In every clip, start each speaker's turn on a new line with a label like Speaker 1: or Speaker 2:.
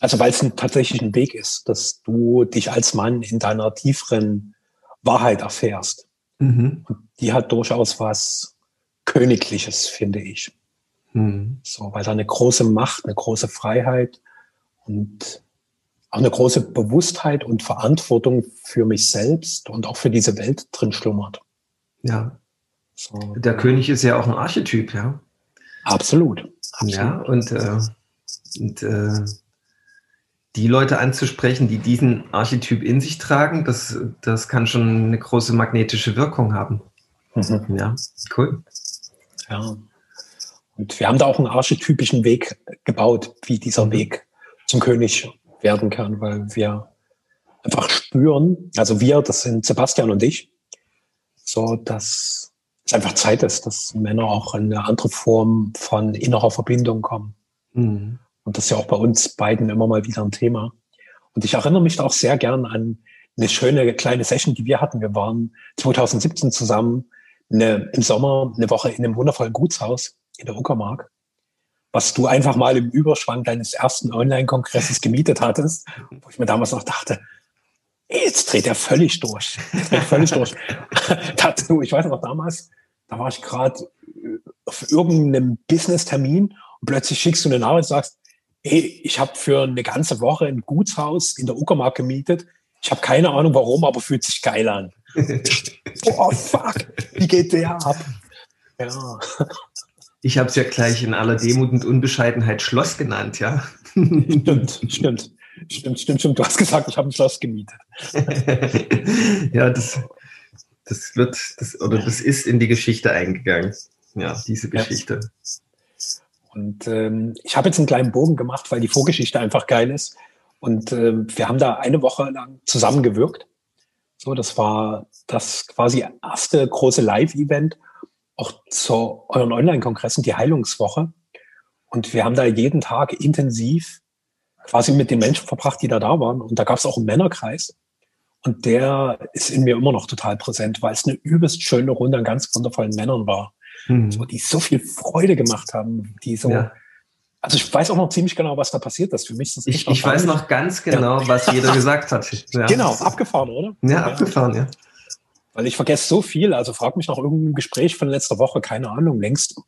Speaker 1: Also weil es ein, tatsächlich ein Weg ist, dass du dich als Mann in deiner tieferen Wahrheit erfährst. Mhm. Und die hat durchaus was Königliches, finde ich. Mhm. So, weil da eine große Macht, eine große Freiheit und auch eine große Bewusstheit und Verantwortung für mich selbst und auch für diese Welt drin schlummert.
Speaker 2: Ja. So. Der König ist ja auch ein Archetyp, ja.
Speaker 1: Absolut.
Speaker 2: Absolut. Ja, und, äh, und äh, die Leute anzusprechen, die diesen Archetyp in sich tragen, das, das kann schon eine große magnetische Wirkung haben. Mhm. Ja, cool.
Speaker 1: Ja. Und wir haben da auch einen archetypischen Weg gebaut, wie dieser mhm. Weg zum König werden kann, weil wir einfach spüren, also wir, das sind Sebastian und ich, so dass es einfach Zeit ist, dass Männer auch in eine andere Form von innerer Verbindung kommen. Mhm. Und das ist ja auch bei uns beiden immer mal wieder ein Thema. Und ich erinnere mich da auch sehr gern an eine schöne kleine Session, die wir hatten. Wir waren 2017 zusammen eine, im Sommer eine Woche in einem wundervollen Gutshaus in der Uckermark, was du einfach mal im Überschwang deines ersten Online-Kongresses gemietet hattest, wo ich mir damals noch dachte, jetzt dreht er völlig durch. Dreht völlig durch. Dazu, ich weiß noch damals, da war ich gerade auf irgendeinem Business-Termin und plötzlich schickst du eine Nachricht und sagst, hey, ich habe für eine ganze Woche ein Gutshaus in der Uckermark gemietet. Ich habe keine Ahnung warum, aber fühlt sich geil an. oh fuck, wie geht der ab?
Speaker 2: Ja. Ich habe es ja gleich in aller Demut und Unbescheidenheit Schloss genannt, ja.
Speaker 1: Stimmt, stimmt. Stimmt, stimmt, stimmt. Du hast gesagt, ich habe ein Schloss gemietet.
Speaker 2: ja, das, das wird, das, oder das ist in die Geschichte eingegangen. Ja, diese Geschichte. Ja.
Speaker 1: Und ähm, ich habe jetzt einen kleinen Bogen gemacht, weil die Vorgeschichte einfach geil ist. Und äh, wir haben da eine Woche lang zusammengewirkt. So, das war das quasi erste große Live-Event auch zu euren Online-Kongressen, die Heilungswoche. Und wir haben da jeden Tag intensiv quasi mit den Menschen verbracht, die da da waren. Und da gab es auch einen Männerkreis. Und der ist in mir immer noch total präsent, weil es eine übelst schöne Runde an ganz wundervollen Männern war mhm. so, die so viel Freude gemacht haben, die so. Ja. Also ich weiß auch noch ziemlich genau, was da passiert ist. Für mich ist das
Speaker 2: Ich, ich weiß noch ganz genau, ja. was jeder gesagt hat.
Speaker 1: Ja. Genau, abgefahren, oder?
Speaker 2: Ja, abgefahren, ja.
Speaker 1: Weil ich vergesse so viel. Also frag mich nach irgendeinem Gespräch von letzter Woche, keine Ahnung, längst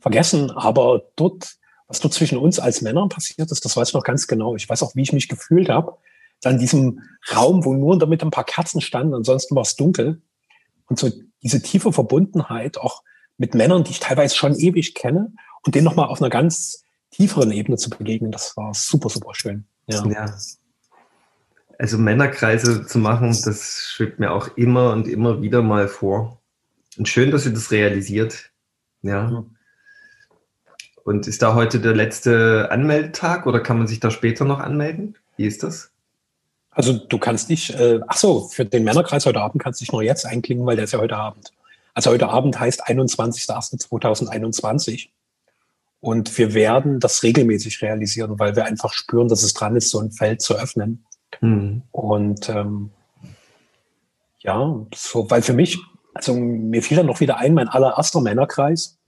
Speaker 1: vergessen. Aber dort, was dort zwischen uns als Männern passiert ist, das weiß ich noch ganz genau. Ich weiß auch, wie ich mich gefühlt habe. Dann in diesem Raum, wo nur damit ein paar Kerzen standen, ansonsten war es dunkel. Und so diese tiefe Verbundenheit auch mit Männern, die ich teilweise schon ewig kenne und denen nochmal auf einer ganz tieferen Ebene zu begegnen, das war super, super schön. Ja. ja.
Speaker 2: Also Männerkreise zu machen, das schwebt mir auch immer und immer wieder mal vor. Und schön, dass ihr das realisiert. Ja. Mhm. Und ist da heute der letzte Anmeldetag oder kann man sich da später noch anmelden? Wie ist das?
Speaker 1: Also du kannst dich, äh, ach so, für den Männerkreis heute Abend kannst du dich nur jetzt einklinken, weil der ist ja heute Abend. Also heute Abend heißt 21.01.2021. Und wir werden das regelmäßig realisieren, weil wir einfach spüren, dass es dran ist, so ein Feld zu öffnen. Mhm. Und ähm, ja, so, weil für mich, also mir fiel dann noch wieder ein, mein allererster Männerkreis,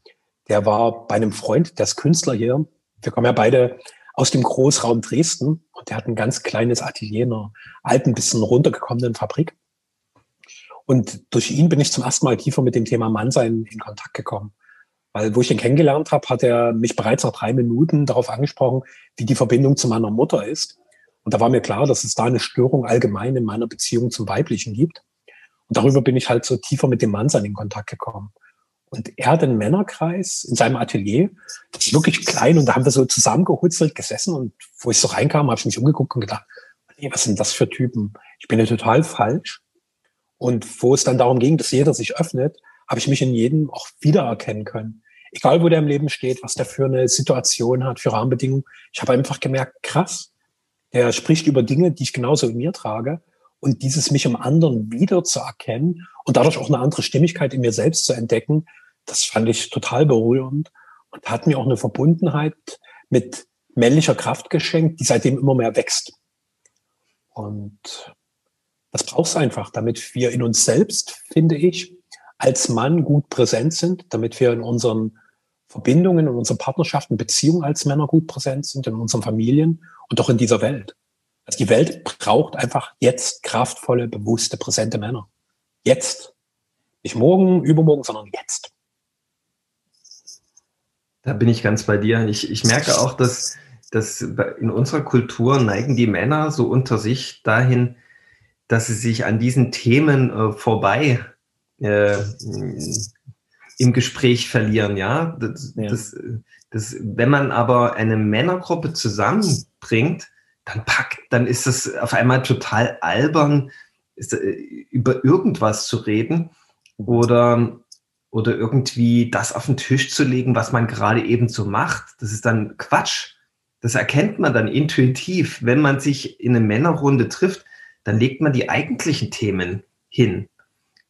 Speaker 1: der war bei einem Freund, der ist Künstler hier. Wir kommen ja beide aus dem Großraum Dresden und der hat ein ganz kleines Atelier in einer alten, bisschen runtergekommenen Fabrik. Und durch ihn bin ich zum ersten Mal tiefer mit dem Thema Mannsein in Kontakt gekommen. Weil wo ich ihn kennengelernt habe, hat er mich bereits nach drei Minuten darauf angesprochen, wie die Verbindung zu meiner Mutter ist. Und da war mir klar, dass es da eine Störung allgemein in meiner Beziehung zum Weiblichen gibt. Und darüber bin ich halt so tiefer mit dem Mannsein in Kontakt gekommen. Und er hat einen Männerkreis in seinem Atelier, das ist wirklich klein, und da haben wir so zusammengehutzelt gesessen. Und wo ich so reinkam, habe ich mich umgeguckt und gedacht, was sind das für Typen? Ich bin ja total falsch. Und wo es dann darum ging, dass jeder sich öffnet, habe ich mich in jedem auch wiedererkennen können. Egal, wo der im Leben steht, was der für eine Situation hat, für Rahmenbedingungen. Ich habe einfach gemerkt, krass, der spricht über Dinge, die ich genauso in mir trage. Und dieses mich im anderen wiederzuerkennen und dadurch auch eine andere Stimmigkeit in mir selbst zu entdecken, das fand ich total berührend und hat mir auch eine Verbundenheit mit männlicher Kraft geschenkt, die seitdem immer mehr wächst. Und das braucht es einfach, damit wir in uns selbst, finde ich, als Mann gut präsent sind, damit wir in unseren Verbindungen, in unseren Partnerschaften, Beziehungen als Männer gut präsent sind, in unseren Familien und auch in dieser Welt. Also die Welt braucht einfach jetzt kraftvolle, bewusste, präsente Männer. Jetzt. Nicht morgen, übermorgen, sondern jetzt.
Speaker 2: Da bin ich ganz bei dir. Ich, ich merke auch, dass, dass in unserer Kultur neigen die Männer so unter sich dahin, dass sie sich an diesen Themen äh, vorbei äh, im Gespräch verlieren. Ja? Das, ja. Das, das, wenn man aber eine Männergruppe zusammenbringt, dann packt, dann ist es auf einmal total albern, ist, äh, über irgendwas zu reden oder, oder irgendwie das auf den Tisch zu legen, was man gerade eben so macht. Das ist dann Quatsch. Das erkennt man dann intuitiv. Wenn man sich in eine Männerrunde trifft, dann legt man die eigentlichen Themen hin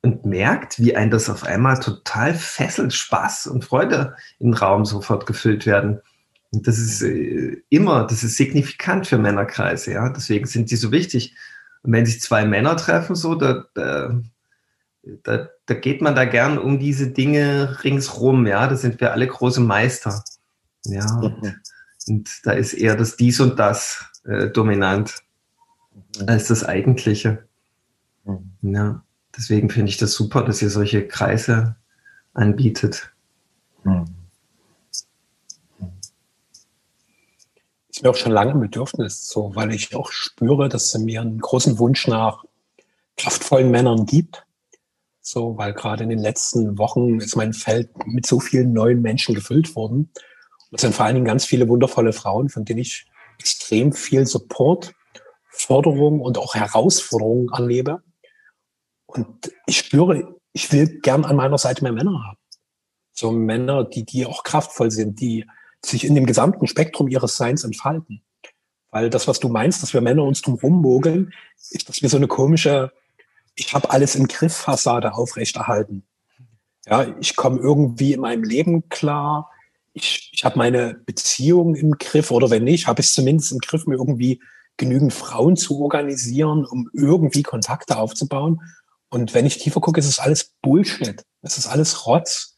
Speaker 2: und merkt, wie ein das auf einmal total fesselt, Spaß und Freude den Raum sofort gefüllt werden. Und das ist äh, immer, das ist signifikant für Männerkreise, ja. Deswegen sind die so wichtig. Und wenn sich zwei Männer treffen, so, da, da, da, da geht man da gern um diese Dinge ringsrum, ja. Da sind wir alle große Meister. Ja. Und, mhm. und da ist eher das Dies und Das äh, dominant. Als das Eigentliche. Mhm. Ja. Deswegen finde ich das super, dass ihr solche Kreise anbietet. Mhm.
Speaker 1: ist mir auch schon lange ein Bedürfnis, so, weil ich auch spüre, dass es mir einen großen Wunsch nach kraftvollen Männern gibt. So, weil gerade in den letzten Wochen ist mein Feld mit so vielen neuen Menschen gefüllt worden. Und das sind vor allen Dingen ganz viele wundervolle Frauen, von denen ich extrem viel Support, Forderung und auch Herausforderungen erlebe. Und ich spüre, ich will gern an meiner Seite mehr Männer haben. So Männer, die, die auch kraftvoll sind, die sich in dem gesamten Spektrum ihres Seins entfalten. Weil das, was du meinst, dass wir Männer uns drum rummogeln, ist, dass wir so eine komische, ich habe alles im Griff Fassade aufrechterhalten. Ja, ich komme irgendwie in meinem Leben klar. Ich, ich habe meine Beziehung im Griff oder wenn nicht, habe ich es zumindest im Griff, mir irgendwie genügend Frauen zu organisieren, um irgendwie Kontakte aufzubauen. Und wenn ich tiefer gucke, ist es alles Bullshit. Es ist alles Rotz,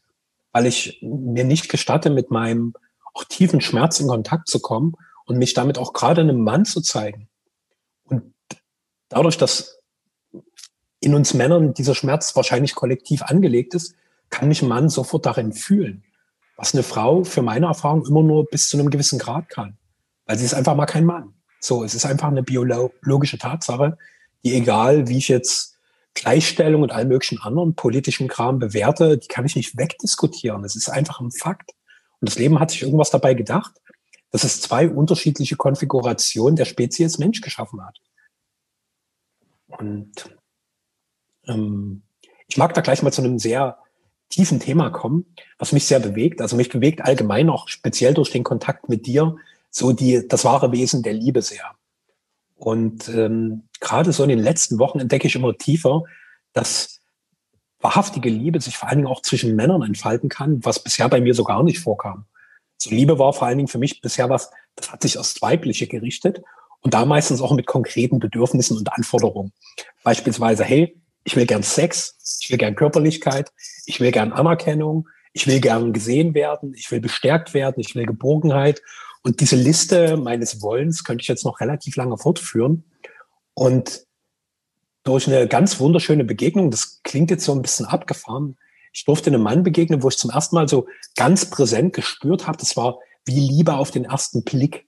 Speaker 1: weil ich mir nicht gestatte, mit meinem auch tiefen Schmerz in Kontakt zu kommen und mich damit auch gerade einem Mann zu zeigen. Und dadurch, dass in uns Männern dieser Schmerz wahrscheinlich kollektiv angelegt ist, kann mich ein Mann sofort darin fühlen. Was eine Frau für meine Erfahrung immer nur bis zu einem gewissen Grad kann. Weil sie ist einfach mal kein Mann. So, es ist einfach eine biologische Tatsache, die egal, wie ich jetzt Gleichstellung und allen möglichen anderen politischen Kram bewerte, die kann ich nicht wegdiskutieren. Es ist einfach ein Fakt. Und das Leben hat sich irgendwas dabei gedacht, dass es zwei unterschiedliche Konfigurationen der Spezies Mensch geschaffen hat. Und ähm, ich mag da gleich mal zu einem sehr tiefen Thema kommen, was mich sehr bewegt. Also mich bewegt allgemein auch speziell durch den Kontakt mit dir so die, das wahre Wesen der Liebe sehr. Und ähm, gerade so in den letzten Wochen entdecke ich immer tiefer, dass wahrhaftige Liebe sich vor allen Dingen auch zwischen Männern entfalten kann, was bisher bei mir so gar nicht vorkam. So Liebe war vor allen Dingen für mich bisher was, das hat sich aufs Weibliche gerichtet und da meistens auch mit konkreten Bedürfnissen und Anforderungen. Beispielsweise, hey, ich will gern Sex, ich will gern Körperlichkeit, ich will gern Anerkennung, ich will gern gesehen werden, ich will bestärkt werden, ich will Geborgenheit. Und diese Liste meines Wollens könnte ich jetzt noch relativ lange fortführen. Und durch eine ganz wunderschöne Begegnung. Das klingt jetzt so ein bisschen abgefahren. Ich durfte einem Mann begegnen, wo ich zum ersten Mal so ganz präsent gespürt habe, das war wie Liebe auf den ersten Blick.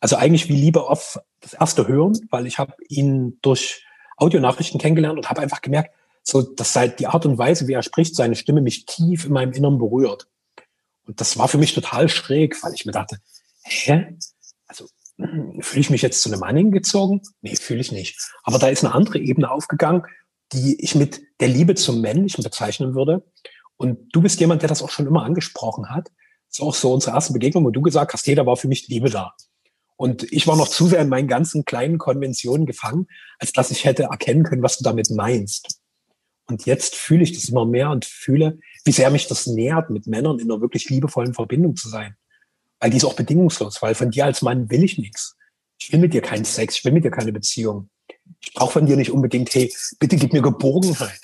Speaker 1: Also eigentlich wie Liebe auf das erste Hören, weil ich habe ihn durch Audionachrichten kennengelernt und habe einfach gemerkt, so dass seit die Art und Weise, wie er spricht, seine Stimme mich tief in meinem Innern berührt. Und das war für mich total schräg, weil ich mir dachte, hä? Also Fühle ich mich jetzt zu einem Mann hingezogen? Nee, fühle ich nicht. Aber da ist eine andere Ebene aufgegangen, die ich mit der Liebe zum Männlichen bezeichnen würde. Und du bist jemand, der das auch schon immer angesprochen hat. Das ist auch so unsere erste Begegnung, wo du gesagt hast, da war für mich Liebe da. Und ich war noch zu sehr in meinen ganzen kleinen Konventionen gefangen, als dass ich hätte erkennen können, was du damit meinst. Und jetzt fühle ich das immer mehr und fühle, wie sehr mich das nährt, mit Männern in einer wirklich liebevollen Verbindung zu sein. Weil die ist auch bedingungslos, weil von dir als Mann will ich nichts. Ich will mit dir keinen Sex, ich will mit dir keine Beziehung. Ich brauche von dir nicht unbedingt, hey, bitte gib mir Geborgenheit,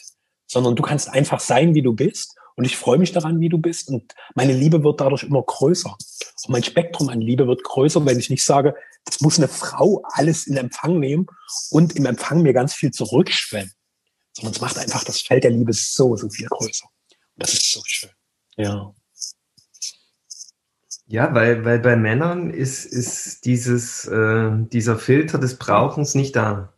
Speaker 1: sondern du kannst einfach sein, wie du bist. Und ich freue mich daran, wie du bist. Und meine Liebe wird dadurch immer größer. Und mein Spektrum an Liebe wird größer, wenn ich nicht sage, das muss eine Frau alles in Empfang nehmen und im Empfang mir ganz viel zurückschwemmen. Sondern es macht einfach das Feld der Liebe so, so viel größer. Und das ist so schön. Ja.
Speaker 2: Ja, weil, weil bei Männern ist, ist dieses, äh, dieser Filter des Brauchens nicht da.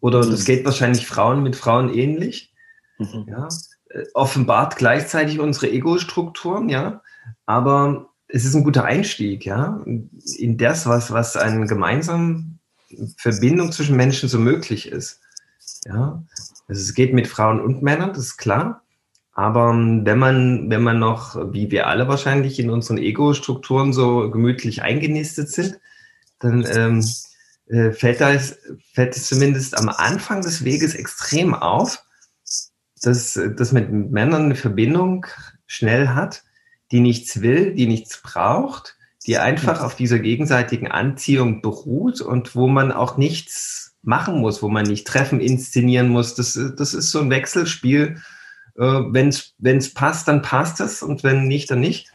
Speaker 2: Oder mhm. das geht wahrscheinlich Frauen mit Frauen ähnlich. Mhm. Ja, äh, offenbart gleichzeitig unsere Ego-Strukturen, ja. Aber es ist ein guter Einstieg, ja, in das, was, was eine gemeinsame Verbindung zwischen Menschen so möglich ist. Ja, also es geht mit Frauen und Männern, das ist klar. Aber wenn man, wenn man noch, wie wir alle wahrscheinlich in unseren Ego-Strukturen so gemütlich eingenistet sind, dann ähm, äh, fällt, da, fällt es zumindest am Anfang des Weges extrem auf, dass, dass mit Männern eine Verbindung schnell hat, die nichts will, die nichts braucht, die einfach auf dieser gegenseitigen Anziehung beruht und wo man auch nichts machen muss, wo man nicht Treffen inszenieren muss. Das, das ist so ein Wechselspiel. Äh, wenn es passt, dann passt es und wenn nicht, dann nicht.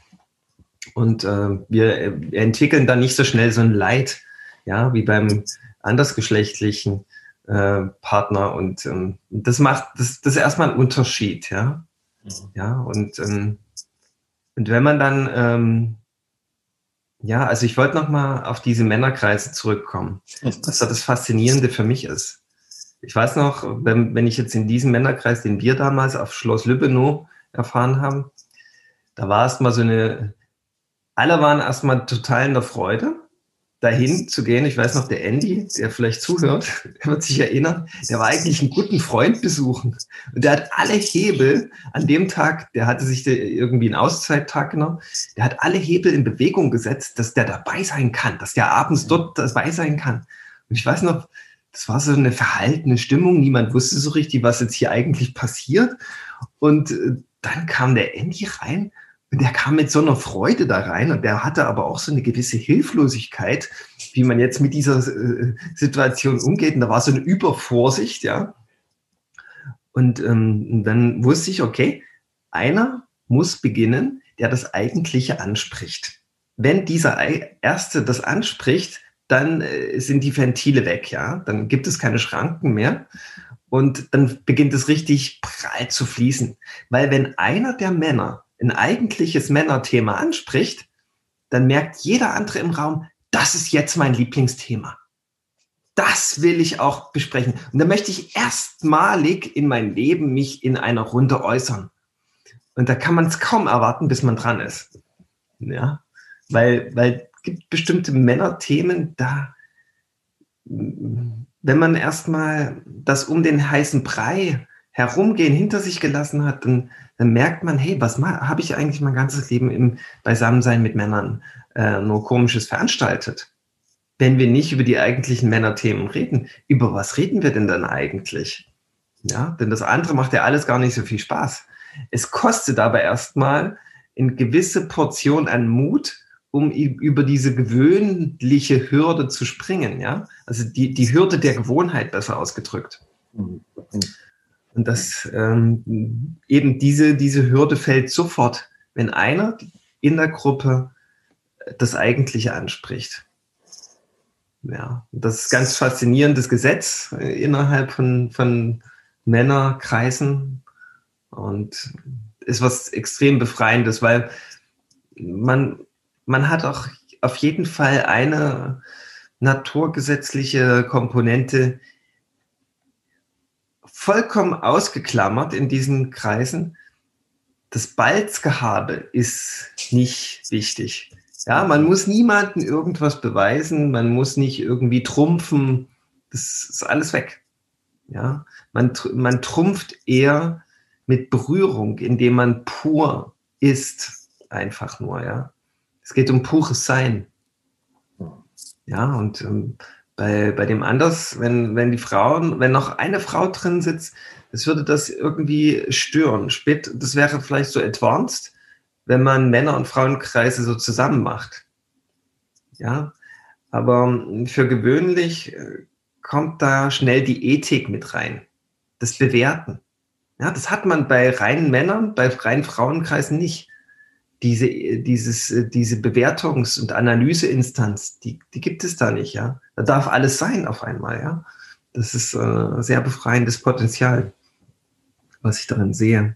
Speaker 2: Und äh, wir entwickeln dann nicht so schnell so ein Leid, ja, wie beim andersgeschlechtlichen äh, Partner. Und ähm, das macht, das, das ist erstmal ein Unterschied, ja. Mhm. Ja, und ähm, und wenn man dann, ähm, ja, also ich wollte nochmal auf diese Männerkreise zurückkommen, was da das Faszinierende für mich ist. Ich weiß noch, wenn, wenn ich jetzt in diesem Männerkreis, den wir damals auf Schloss Lübbenow erfahren haben, da war erstmal so eine, alle waren erstmal total in der Freude dahin zu gehen. Ich weiß noch, der Andy, der vielleicht zuhört, der wird sich erinnern, der war eigentlich einen guten Freund besuchen. Und der hat alle Hebel an dem Tag, der hatte sich irgendwie einen Auszeittag genommen, der hat alle Hebel in Bewegung gesetzt, dass der dabei sein kann, dass der abends dort dabei sein kann. Und ich weiß noch, das war so eine verhaltene Stimmung. Niemand wusste so richtig, was jetzt hier eigentlich passiert. Und äh, dann kam der Andy rein und der kam mit so einer Freude da rein und der hatte aber auch so eine gewisse Hilflosigkeit, wie man jetzt mit dieser äh, Situation umgeht. Und da war so eine Übervorsicht, ja. Und ähm, dann wusste ich, okay, einer muss beginnen, der das Eigentliche anspricht. Wenn dieser Erste das anspricht, dann äh, sind die Ventile weg, ja. Dann gibt es keine Schranken mehr. Und dann beginnt es richtig prall zu fließen. Weil wenn einer der Männer ein eigentliches Männerthema anspricht, dann merkt jeder andere im Raum, das ist jetzt mein Lieblingsthema. Das will ich auch besprechen. Und da möchte ich erstmalig in mein Leben mich in einer Runde äußern. Und da kann man es kaum erwarten, bis man dran ist. Ja, weil, weil gibt bestimmte Männerthemen, da, wenn man erstmal das um den heißen Brei herumgehen hinter sich gelassen hat, dann, dann merkt man, hey, was habe ich eigentlich mein ganzes Leben im Beisammensein mit Männern äh, nur komisches veranstaltet? Wenn wir nicht über die eigentlichen Männerthemen reden, über was reden wir denn dann eigentlich? Ja, denn das andere macht ja alles gar nicht so viel Spaß. Es kostet aber erstmal eine gewisse Portion an Mut, um über diese gewöhnliche Hürde zu springen, ja? Also die, die Hürde der Gewohnheit besser ausgedrückt. Mhm. Und das ähm, eben diese, diese Hürde fällt sofort, wenn einer in der Gruppe das Eigentliche anspricht. Ja, das ist ganz faszinierendes Gesetz innerhalb von, von Männerkreisen und ist was extrem Befreiendes, weil man, man hat auch auf jeden Fall eine naturgesetzliche Komponente, vollkommen ausgeklammert in diesen Kreisen. Das Balzgehabe ist nicht wichtig. Ja, man muss niemanden irgendwas beweisen, man muss nicht irgendwie trumpfen. Das ist alles weg. Ja, man, man trumpft eher mit Berührung, indem man pur ist. Einfach nur, ja. Es geht um pures Sein. Ja, und ähm, bei, bei dem anders, wenn, wenn die Frauen, wenn noch eine Frau drin sitzt, das würde das irgendwie stören. Spät, das wäre vielleicht so advanced, wenn man Männer- und Frauenkreise so zusammen macht. Ja, aber für gewöhnlich äh, kommt da schnell die Ethik mit rein. Das Bewerten. Ja, das hat man bei reinen Männern, bei reinen Frauenkreisen nicht. Diese, dieses, diese Bewertungs- und Analyseinstanz, die, die gibt es da nicht, ja. Da darf alles sein auf einmal, ja. Das ist äh, sehr befreiendes Potenzial, was ich darin sehe.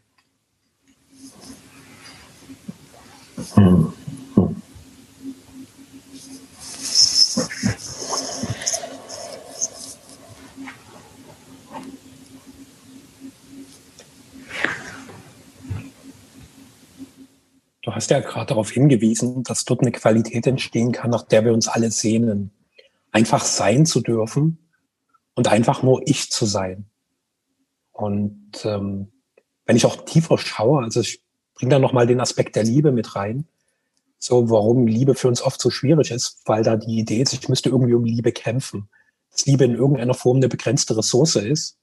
Speaker 1: Hast ja gerade darauf hingewiesen, dass dort eine Qualität entstehen kann, nach der wir uns alle sehnen. Einfach sein zu dürfen und einfach nur ich zu sein. Und ähm, wenn ich auch tiefer schaue, also ich bringe da nochmal den Aspekt der Liebe mit rein, so warum Liebe für uns oft so schwierig ist, weil da die Idee ist, ich müsste irgendwie um Liebe kämpfen. Dass Liebe in irgendeiner Form eine begrenzte Ressource ist,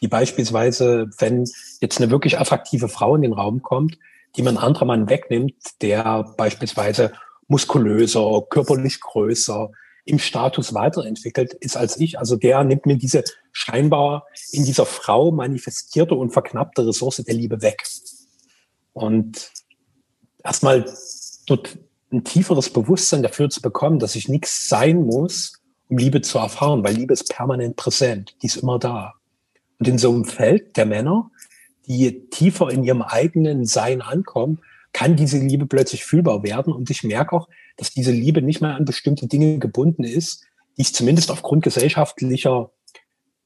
Speaker 1: die beispielsweise, wenn jetzt eine wirklich attraktive Frau in den Raum kommt, die man anderer Mann wegnimmt, der beispielsweise muskulöser, körperlich größer, im Status weiterentwickelt ist als ich. Also der nimmt mir diese scheinbar in dieser Frau manifestierte und verknappte Ressource der Liebe weg. Und erstmal dort ein tieferes Bewusstsein dafür zu bekommen, dass ich nichts sein muss, um Liebe zu erfahren, weil Liebe ist permanent präsent, die ist immer da. Und in so einem Feld der Männer die tiefer in ihrem eigenen Sein ankommen, kann diese Liebe plötzlich fühlbar werden. Und ich merke auch, dass diese Liebe nicht mehr an bestimmte Dinge gebunden ist, die ich zumindest aufgrund gesellschaftlicher,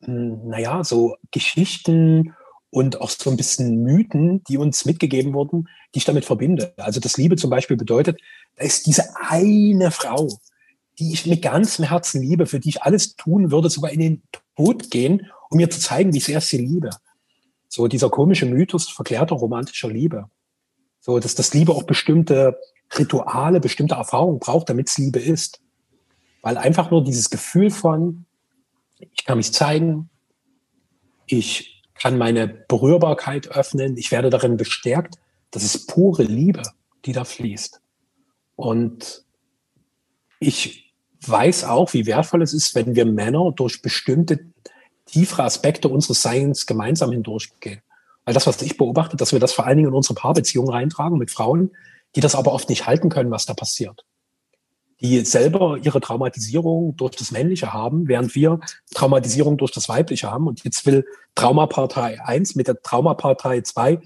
Speaker 1: hm, naja, so Geschichten und auch so ein bisschen Mythen, die uns mitgegeben wurden, die ich damit verbinde. Also das Liebe zum Beispiel bedeutet, da ist diese eine Frau, die ich mit ganzem Herzen liebe, für die ich alles tun würde, sogar in den Tod gehen, um mir zu zeigen, wie sehr ich sie liebe. So dieser komische Mythos verklärter romantischer Liebe. So, dass das Liebe auch bestimmte Rituale, bestimmte Erfahrungen braucht, damit es Liebe ist. Weil einfach nur dieses Gefühl von, ich kann mich zeigen, ich kann meine Berührbarkeit öffnen, ich werde darin bestärkt, das ist pure Liebe, die da fließt. Und ich weiß auch, wie wertvoll es ist, wenn wir Männer durch bestimmte tiefere Aspekte unseres Seins gemeinsam hindurchgehen. Weil das, was ich beobachte, dass wir das vor allen Dingen in unsere Paarbeziehungen reintragen mit Frauen, die das aber oft nicht halten können, was da passiert. Die selber ihre Traumatisierung durch das Männliche haben, während wir Traumatisierung durch das Weibliche haben. Und jetzt will Traumapartei 1 mit der Traumapartei 2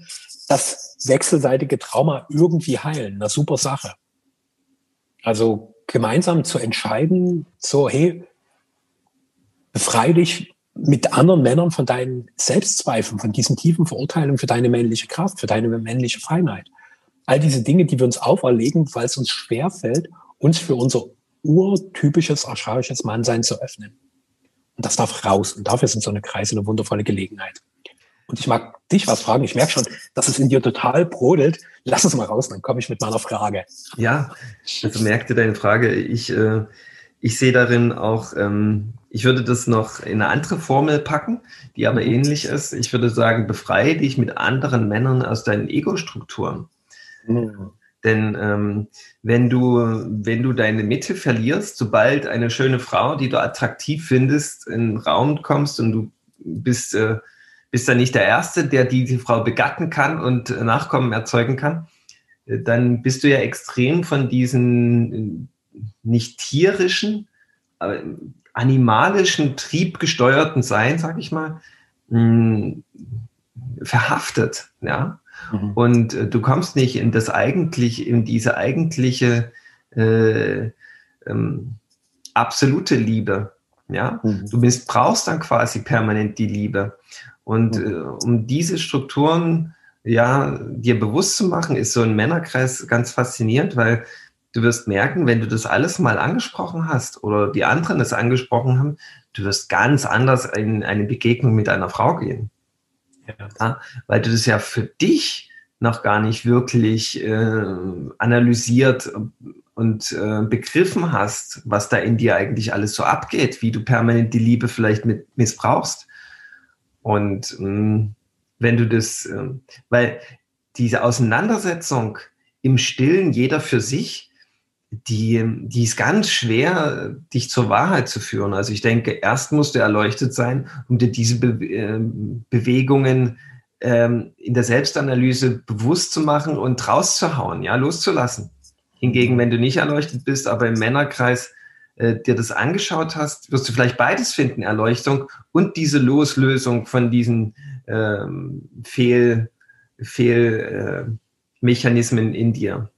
Speaker 1: das wechselseitige Trauma irgendwie heilen. Eine super Sache. Also gemeinsam zu entscheiden, so, hey, befrei dich mit anderen Männern von deinen Selbstzweifeln, von diesen tiefen Verurteilungen für deine männliche Kraft, für deine männliche Freiheit. All diese Dinge, die wir uns auferlegen, weil es uns schwerfällt, uns für unser urtypisches, archaisches Mannsein zu öffnen. Und das darf raus. Und dafür sind so eine Kreise eine wundervolle Gelegenheit. Und ich mag dich was fragen. Ich merke schon, dass es in dir total brodelt. Lass es mal raus, dann komme ich mit meiner Frage.
Speaker 2: Ja, also merkte deine Frage. Ich, äh, ich sehe darin auch ähm, ich würde das noch in eine andere Formel packen, die aber mhm. ähnlich ist. Ich würde sagen, befreie dich mit anderen Männern aus deinen Ego-Strukturen. Mhm. Denn ähm, wenn, du, wenn du deine Mitte verlierst, sobald eine schöne Frau, die du attraktiv findest, in den Raum kommst und du bist, äh, bist dann nicht der Erste, der diese Frau begatten kann und Nachkommen erzeugen kann, äh, dann bist du ja extrem von diesen äh, nicht tierischen, aber animalischen, triebgesteuerten Sein, sag ich mal, mh, hm, verhaftet, ja. Mhm. Und äh, du kommst nicht in das eigentlich, in diese eigentliche äh, ähm, absolute Liebe, ja. Mhm. Du bist, brauchst dann quasi permanent die Liebe. Und mhm. äh, um diese Strukturen ja dir bewusst zu machen, ist so ein Männerkreis ganz faszinierend, weil du wirst merken, wenn du das alles mal angesprochen hast oder die anderen das angesprochen haben, du wirst ganz anders in eine Begegnung mit einer Frau gehen. Ja. Ja, weil du das ja für dich noch gar nicht wirklich äh, analysiert und äh, begriffen hast, was da in dir eigentlich alles so abgeht, wie du permanent die Liebe vielleicht mit missbrauchst. Und mh, mm, wenn du das, äh, weil diese Auseinandersetzung im Stillen, jeder für sich, die, die ist ganz schwer, dich zur Wahrheit zu führen. Also ich denke, erst musst du erleuchtet sein, um dir diese Be äh, Bewegungen ähm, in der Selbstanalyse bewusst zu machen und rauszuhauen, ja, loszulassen. Hingegen, wenn du nicht erleuchtet bist, aber im Männerkreis äh, dir das angeschaut hast, wirst du vielleicht beides finden, Erleuchtung und diese Loslösung von diesen ähm, Fehl, Fehlmechanismen äh, in dir.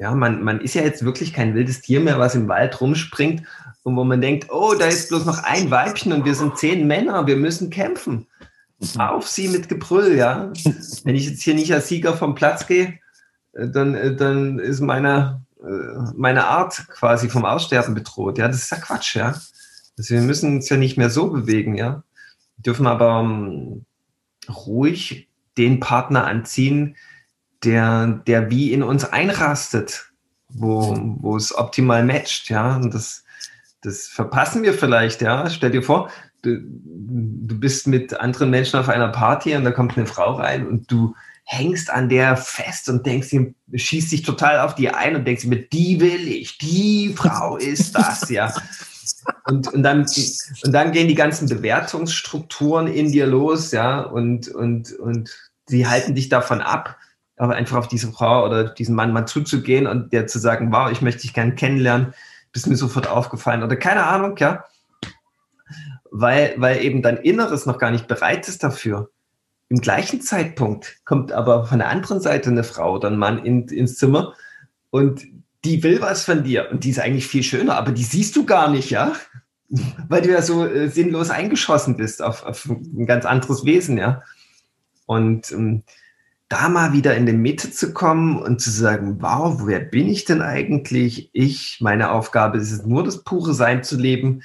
Speaker 2: Ja, man, man ist ja jetzt wirklich kein wildes Tier mehr, was im Wald rumspringt und wo man denkt, oh, da ist bloß noch ein Weibchen und wir sind zehn Männer, wir müssen kämpfen. Auf sie mit Gebrüll, ja. Wenn ich jetzt hier nicht als Sieger vom Platz gehe, äh, dann, äh, dann ist meine, äh, meine Art quasi vom Aussterben bedroht. Ja, das ist ja Quatsch, ja. Also wir müssen uns ja nicht mehr so bewegen, ja. Wir dürfen aber um, ähm, ruhig den Partner anziehen, der, der wie in uns einrastet, wo, wo es optimal matcht, ja. Und das, das verpassen wir vielleicht, ja. Stell dir vor, du, du bist mit anderen Menschen auf einer Party und da kommt eine Frau rein und du hängst an der fest und denkst, schießt dich total auf die ein und denkst mir, die will ich, die Frau ist das, ja. Und, und, dann, und dann gehen die ganzen Bewertungsstrukturen in dir los, ja, und, und, und sie halten dich davon ab, aber einfach auf diese Frau oder diesen Mann mal zuzugehen und der zu sagen, wow, ich möchte dich gerne kennenlernen, bist mir sofort aufgefallen oder keine Ahnung, ja weil, weil eben dein Inneres noch gar nicht bereit ist dafür. Im gleichen Zeitpunkt kommt aber von der anderen Seite eine Frau oder ein Mann in, ins Zimmer und die will was von dir und die ist eigentlich viel schöner, aber die siehst du gar nicht, ja? Weil du ja so äh, sinnlos eingeschossen bist auf, auf, ein ganz anderes Wesen, ja? Und ähm, da mal wieder in die Mitte zu kommen und zu sagen, wow, wer bin ich denn eigentlich? Ich, meine Aufgabe ist es nur, das pure Sein zu leben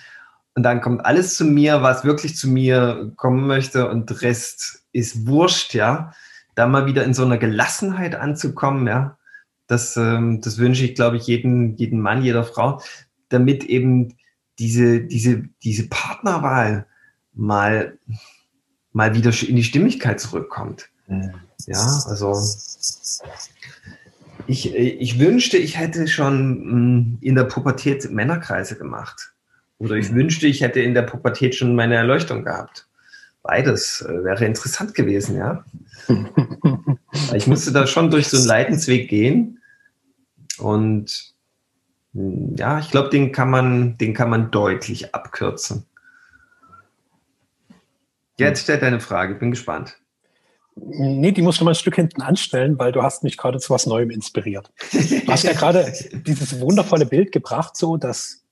Speaker 2: und dann kommt alles zu mir, was wirklich zu mir kommen möchte und Rest ist wurscht, ja. Da mal wieder in so einer Gelassenheit anzukommen, ja. Das, ähm, das wünsche ich, glaube ich, jeden, jeden Mann, jeder Frau, damit eben diese, diese, diese Partnerwahl mal, mal wieder in die Stimmigkeit zurückkommt. Mhm. Ja, also ich, ich wünschte, ich hätte schon mm, in der Pubertät Männerkreise gemacht. Oder ich wünschte, ich hätte in der Pubertät schon meine Erleuchtung gehabt. Beides äh, wäre interessant gewesen, ja. ich musste da schon durch so einen Leidensweg gehen. Und hm, ja, ich glaube, den kann man, den kann man deutlich abkürzen. Jetzt stellt deine Frage, bin gespannt.
Speaker 1: Nee, die musst du mal ein Stück hinten anstellen, weil du hast mich gerade zu was Neuem inspiriert. Du hast ja gerade dieses wundervolle Bild gebracht, so dass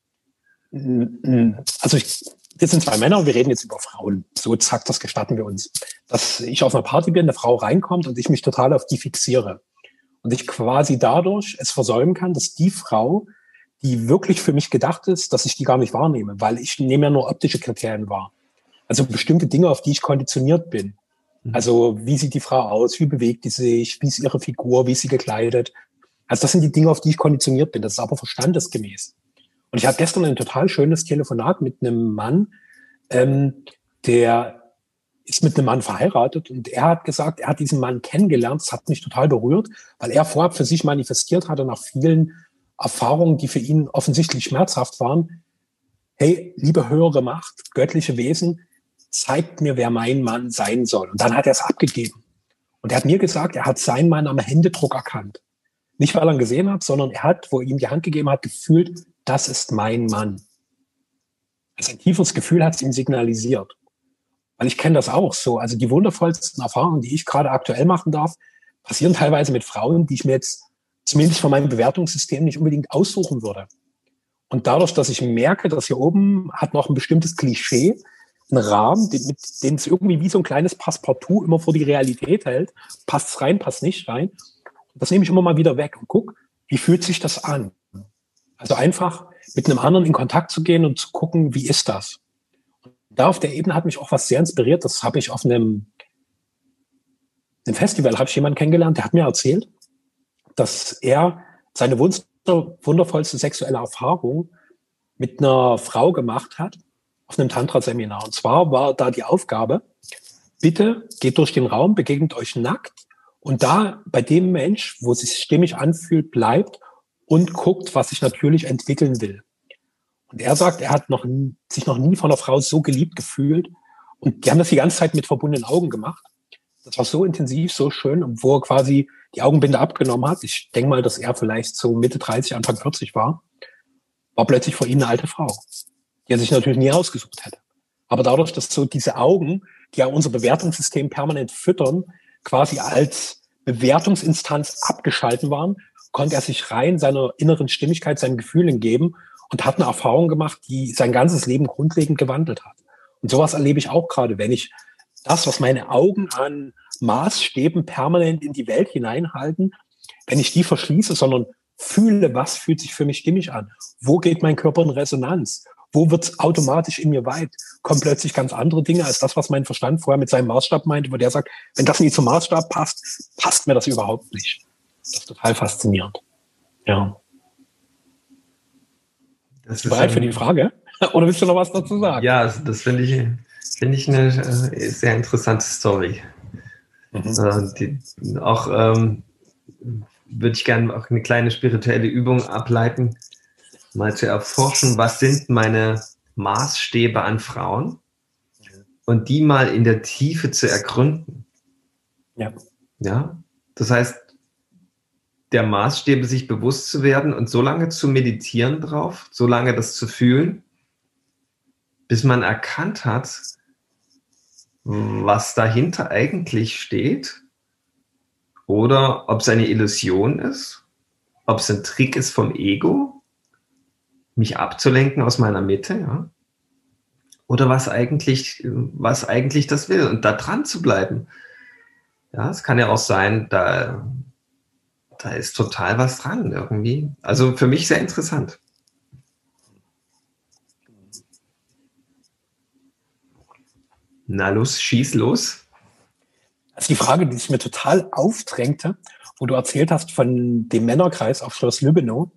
Speaker 1: also ich, wir sind zwei Männer und wir reden jetzt über Frauen. So zack, das gestatten wir uns. Dass ich auf einer Party bin, eine Frau reinkommt und ich mich total auf die fixiere. Und ich quasi dadurch es versäumen kann, dass die Frau, die wirklich für mich gedacht ist, dass ich die gar nicht wahrnehme, weil ich nehme ja nur optische Kriterien wahr. Also bestimmte Dinge, auf die ich konditioniert bin. Mhm. Also wie sieht die Frau aus, wie bewegt die sich, wie ist ihre Figur, wie ist sie gekleidet. Also das sind die Dinge, auf die ich konditioniert bin. Das ist aber verstandesgemäß. Und ich hatte gestern ein total schönes Telefonat mit einem Mann, ähm, der ist mit einem Mann verheiratet und er hat gesagt, er hat diesen Mann kennengelernt. Das hat mich total berührt, weil er vorab für sich manifestiert hatte nach vielen Erfahrungen, die für ihn offensichtlich schmerzhaft waren. Hey, liebe höhere Macht, göttliche Wesen, zeigt mir, wer mein Mann sein soll. Und dann hat er es abgegeben. Und er hat mir gesagt, er hat seinen Mann am Händedruck erkannt. Nicht, weil er ihn gesehen hat, sondern er hat, wo er ihm die Hand gegeben hat, gefühlt, das ist mein Mann. Also ein tieferes Gefühl hat es ihm signalisiert. Weil ich kenne das auch so. Also die wundervollsten Erfahrungen, die ich gerade aktuell machen darf, passieren teilweise mit Frauen, die ich mir jetzt zumindest von meinem Bewertungssystem nicht unbedingt aussuchen würde. Und dadurch, dass ich merke, dass hier oben hat noch ein bestimmtes Klischee, einen Rahmen, den, dem es irgendwie wie so ein kleines Passepartout immer vor die Realität hält, passt rein, passt nicht rein. Das nehme ich immer mal wieder weg und guck, wie fühlt sich das an? Also einfach mit einem anderen in Kontakt zu gehen und zu gucken, wie ist das? Da auf der Ebene hat mich auch was sehr inspiriert. Das habe ich auf einem, einem Festival, habe ich jemanden kennengelernt, der hat mir erzählt, dass er seine wundervollste sexuelle Erfahrung mit einer Frau gemacht hat auf einem Tantra-Seminar. Und zwar war da die Aufgabe, bitte geht durch den Raum, begegnet euch nackt und da bei dem Mensch, wo es sich stimmig anfühlt, bleibt und guckt, was sich natürlich entwickeln will. Und er sagt, er hat noch, sich noch nie von einer Frau so geliebt gefühlt Und die haben das die ganze Zeit mit verbundenen Augen gemacht. Das war so intensiv, so schön, wo er quasi die Augenbinde abgenommen hat. Ich denke mal, dass er vielleicht so Mitte 30, Anfang 40 war. War plötzlich vor ihm eine alte Frau, die er sich natürlich nie ausgesucht hätte. Aber dadurch, dass so diese Augen, die ja unser Bewertungssystem permanent füttern, quasi als Bewertungsinstanz abgeschalten waren, konnte er sich rein seiner inneren Stimmigkeit, seinen Gefühlen geben und hat eine Erfahrung gemacht, die sein ganzes Leben grundlegend gewandelt hat. Und sowas erlebe ich auch gerade, wenn ich das, was meine Augen an Maßstäben permanent in die Welt hineinhalten, wenn ich die verschließe, sondern fühle, was fühlt sich für mich stimmig an? Wo geht mein Körper in Resonanz? Wo wird es automatisch in mir weit? Kommen plötzlich ganz andere Dinge als das, was mein Verstand vorher mit seinem Maßstab meinte, wo der sagt, wenn das nicht zum Maßstab passt, passt mir das überhaupt nicht. Das ist total faszinierend. Ja. Das ist bereit für die Frage? Oder willst du noch was dazu sagen?
Speaker 2: Ja, das finde ich, finde ich eine äh, sehr interessante Story. Mhm. Äh, die, auch ähm, würde ich gerne auch eine kleine spirituelle Übung ableiten, mal zu erforschen, was sind meine Maßstäbe an Frauen und die mal in der Tiefe zu ergründen. Ja. Ja. Das heißt, der Maßstäbe sich bewusst zu werden und so lange zu meditieren drauf, so lange das zu fühlen, bis man erkannt hat, was dahinter eigentlich steht oder ob es eine Illusion ist, ob es ein Trick ist vom Ego, mich abzulenken aus meiner Mitte, ja, oder was eigentlich, was eigentlich das will und da dran zu bleiben. Ja, es kann ja auch sein, da da ist total was dran irgendwie. Also für mich sehr interessant. Na los, schieß los.
Speaker 1: Also die Frage, die sich mir total aufdrängte, wo du erzählt hast von dem Männerkreis auf Schloss Lübenow,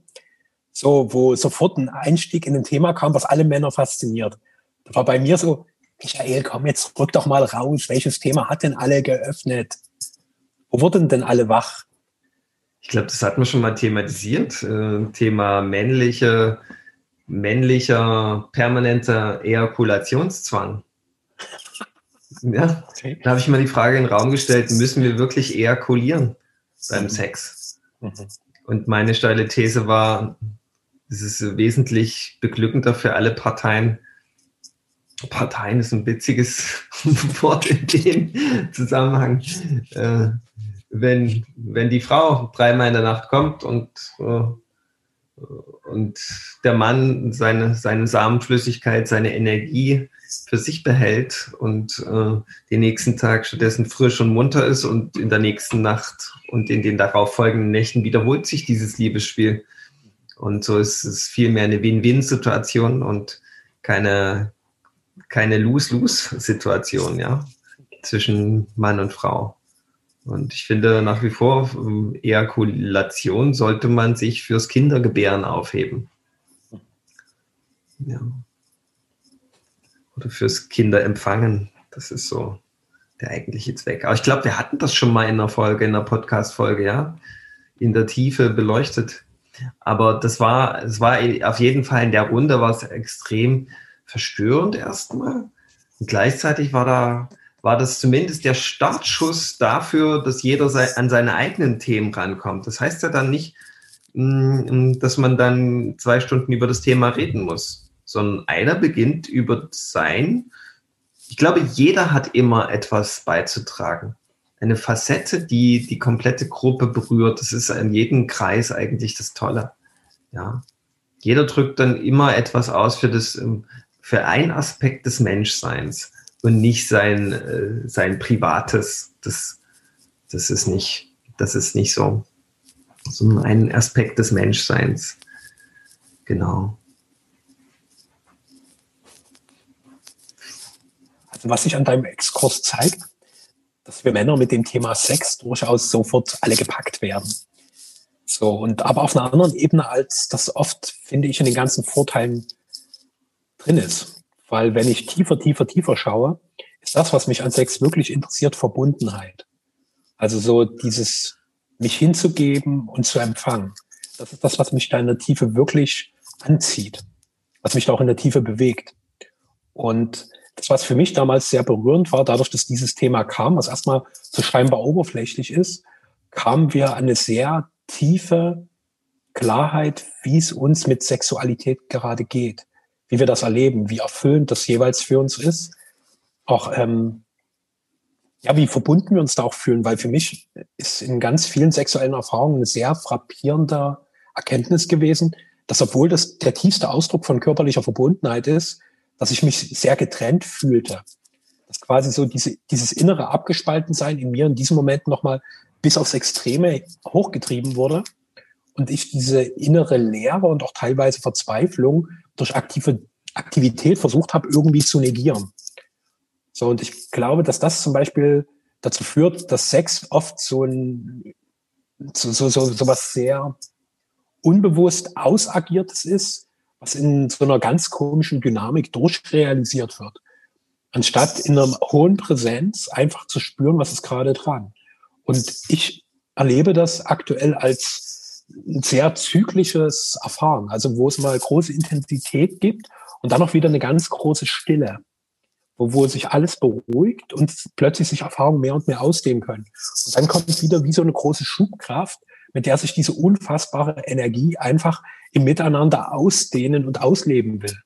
Speaker 1: so, wo sofort ein Einstieg in ein Thema kam, was alle Männer fasziniert. Da war bei mir so, Michael, komm jetzt, rück doch mal raus. Welches Thema hat denn alle geöffnet? Wo wurden denn alle wach?
Speaker 2: Ich glaube, das hatten wir schon mal thematisiert. Äh, Thema männliche, männlicher permanenter Ejakulationszwang. Ja, okay. da habe ich mal die Frage in den Raum gestellt, müssen wir wirklich ejakulieren beim mhm. Sex? Mhm. Und meine steile These war, es ist wesentlich beglückender für alle Parteien. Parteien ist ein witziges Wort in dem Zusammenhang. Äh, wenn, wenn die Frau dreimal in der Nacht kommt und, äh, und der Mann seine, seine Samenflüssigkeit, seine Energie für sich behält und äh, den nächsten Tag stattdessen frisch und munter ist und in der nächsten Nacht und in den darauffolgenden Nächten wiederholt sich dieses Liebesspiel. Und so ist es vielmehr eine Win-Win-Situation und keine, keine Lose-Lose-Situation, ja, zwischen Mann und Frau. Und ich finde nach wie vor, ähm, Ejakulation sollte man sich fürs Kindergebären aufheben. Ja. Oder fürs Kinderempfangen. Das ist so der eigentliche Zweck. Aber ich glaube, wir hatten das schon mal in einer Folge, in einer Podcast-Folge, ja, in der Tiefe beleuchtet. Aber das war, es war auf jeden Fall in der Runde war es extrem verstörend erstmal. Und gleichzeitig war da war das zumindest der Startschuss dafür, dass jeder an seine eigenen Themen rankommt. Das heißt ja dann nicht, mm, dass man dann zwei Stunden über das Thema reden muss, sondern einer beginnt über sein. Ich glaube, jeder hat immer etwas beizutragen. Eine Facette, die die komplette Gruppe berührt. Das ist in jedem Kreis eigentlich das Tolle. Ja. Jeder drückt dann immer etwas aus für das, ähm, für einen Aspekt des Menschseins und nicht sein, äh, sein privates. Das, das ist nicht, das ist nicht so, so ein Aspekt des Menschseins. Genau.
Speaker 1: Also was sich an deinem Exkurs zeigt, dass wir Männer mit dem Thema Sex durchaus sofort alle gepackt werden. So, und aber auf einer anderen Ebene, als das oft, finde ich, in den ganzen Vorteilen drin ist. Weil wenn ich tiefer, tiefer, tiefer schaue, ist das, was mich an Sex wirklich interessiert, Verbundenheit. Also so dieses mich hinzugeben und zu empfangen. Das ist das, was mich da in der Tiefe wirklich anzieht, was mich da auch in der Tiefe bewegt. Und das, was für mich damals sehr berührend war, dadurch, dass dieses Thema kam, was erstmal so scheinbar oberflächlich ist, kamen wir an eine sehr tiefe Klarheit, wie es uns mit Sexualität gerade geht, wie wir das erleben, wie erfüllend das jeweils für uns ist, auch ähm, ja, wie verbunden wir uns da auch fühlen, weil für mich ist in ganz vielen sexuellen Erfahrungen eine sehr frappierende Erkenntnis gewesen, dass obwohl das der tiefste Ausdruck von körperlicher Verbundenheit ist, dass ich mich sehr getrennt fühlte. Dass quasi so diese, dieses innere Abgespaltensein in mir in diesem Moment nochmal bis aufs Extreme hochgetrieben wurde und ich diese innere Leere und auch teilweise Verzweiflung durch aktive Aktivität versucht habe, irgendwie zu negieren. So, und ich glaube, dass das zum Beispiel dazu führt, dass Sex oft so ein, so, so, so, so was sehr unbewusst ausagiertes ist, was in so einer ganz komischen Dynamik durchrealisiert wird. Anstatt in einer hohen Präsenz einfach zu spüren, was ist gerade dran. Und ich erlebe das aktuell als ein sehr zyklisches Erfahren, also wo es mal große Intensität gibt und dann auch wieder eine ganz große Stille wo, wo sich alles beruhigt und plötzlich sich Erfahrungen mehr und mehr ausdehnen können. Und dann kommt wieder wie so eine große Schubkraft, mit der sich diese unfassbare Energie einfach im Miteinander ausdehnen und ausleben will.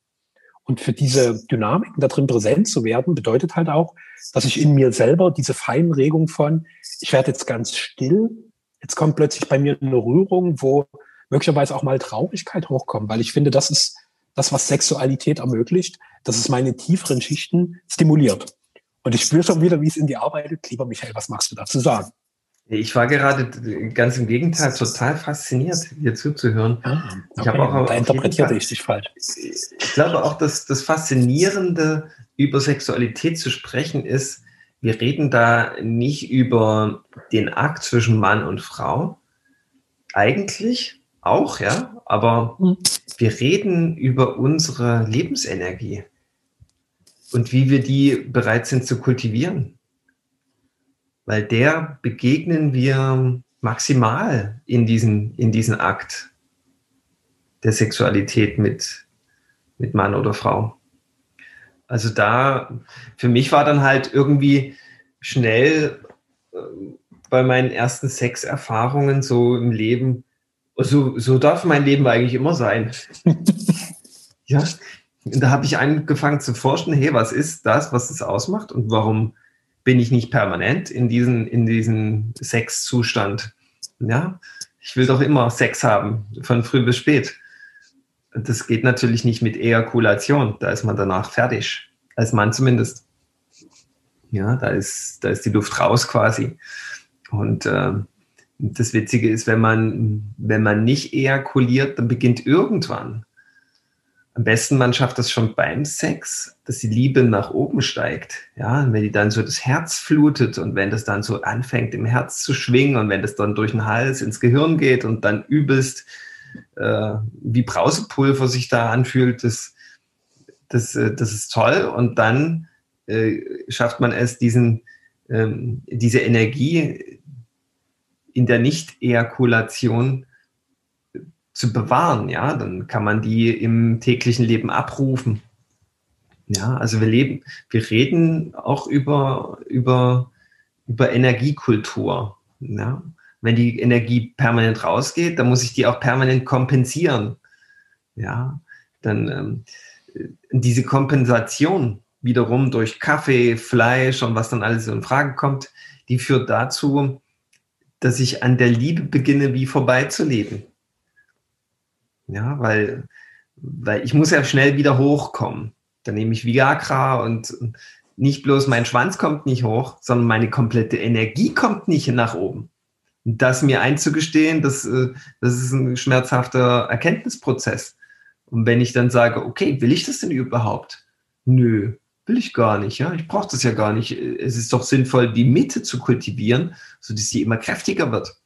Speaker 1: Und für diese Dynamiken da drin präsent zu werden, bedeutet halt auch, dass ich in mir selber diese feinen Regungen von, ich werde jetzt ganz still, jetzt kommt plötzlich bei mir eine Rührung, wo möglicherweise auch mal Traurigkeit hochkommt, weil ich finde, das ist das, was Sexualität ermöglicht, dass es meine tieferen Schichten stimuliert. Und ich spüre schon wieder, wie es in die arbeitet. Lieber Michael, was magst du dazu sagen?
Speaker 2: Ich war gerade ganz im Gegenteil total fasziniert, dir zuzuhören. Ah, okay. Ich auch
Speaker 1: da interpretierte ich dich falsch.
Speaker 2: Ich glaube auch, dass das Faszinierende über Sexualität zu sprechen ist, wir reden da nicht über den Akt zwischen Mann und Frau. Eigentlich auch, ja, aber mhm. Wir reden über unsere Lebensenergie und wie wir die bereit sind zu kultivieren. Weil der begegnen wir maximal in diesen, in diesen Akt der Sexualität mit, mit Mann oder Frau. Also da, für mich war dann halt irgendwie schnell äh, bei meinen ersten Sexerfahrungen so im Leben so, so darf mein Leben eigentlich immer sein. ja, und da habe ich angefangen zu forschen, hey, was ist das, was es ausmacht und warum bin ich nicht permanent in diesen, in diesen Sexzustand? Ja, ich will doch immer Sex haben, von früh bis spät. Das geht natürlich nicht mit Ejakulation, da ist man danach fertig, als Mann zumindest. Ja, da ist, da ist die Luft raus quasi. Und äh, das Witzige ist, wenn man, wenn man nicht ejakuliert, dann beginnt irgendwann. Am besten man schafft das schon beim Sex, dass die Liebe nach oben steigt. Ja, und wenn die dann so das Herz flutet und wenn das dann so anfängt im Herz zu schwingen und wenn das dann durch den Hals ins Gehirn geht und dann übelst äh, wie Brausepulver sich da anfühlt, das, das, äh, das ist toll. Und dann äh, schafft man es, diesen, ähm, diese Energie, in der Nicht-Ejakulation zu bewahren, ja, dann kann man die im täglichen Leben abrufen. Ja, also wir leben, wir reden auch über, über, über Energiekultur. Ja. Wenn die Energie permanent rausgeht, dann muss ich die auch permanent kompensieren. Ja, dann ähm, diese Kompensation wiederum durch Kaffee, Fleisch und was dann alles in Frage kommt, die führt dazu, dass ich an der Liebe beginne, wie vorbeizuleben. Ja, weil, weil ich muss ja schnell wieder hochkommen. Dann nehme ich Viagra und nicht bloß mein Schwanz kommt nicht hoch, sondern meine komplette Energie kommt nicht nach oben. Und das mir einzugestehen, das, äh, das ist ein schmerzhafter Erkenntnisprozess. Und wenn ich dann sage, okay, will ich das denn überhaupt? Nö, will ich gar nicht, ja. Ich brauche das ja gar nicht. Es ist doch sinnvoll, die Mitte zu kultivieren, sodass sie immer kräftiger wird.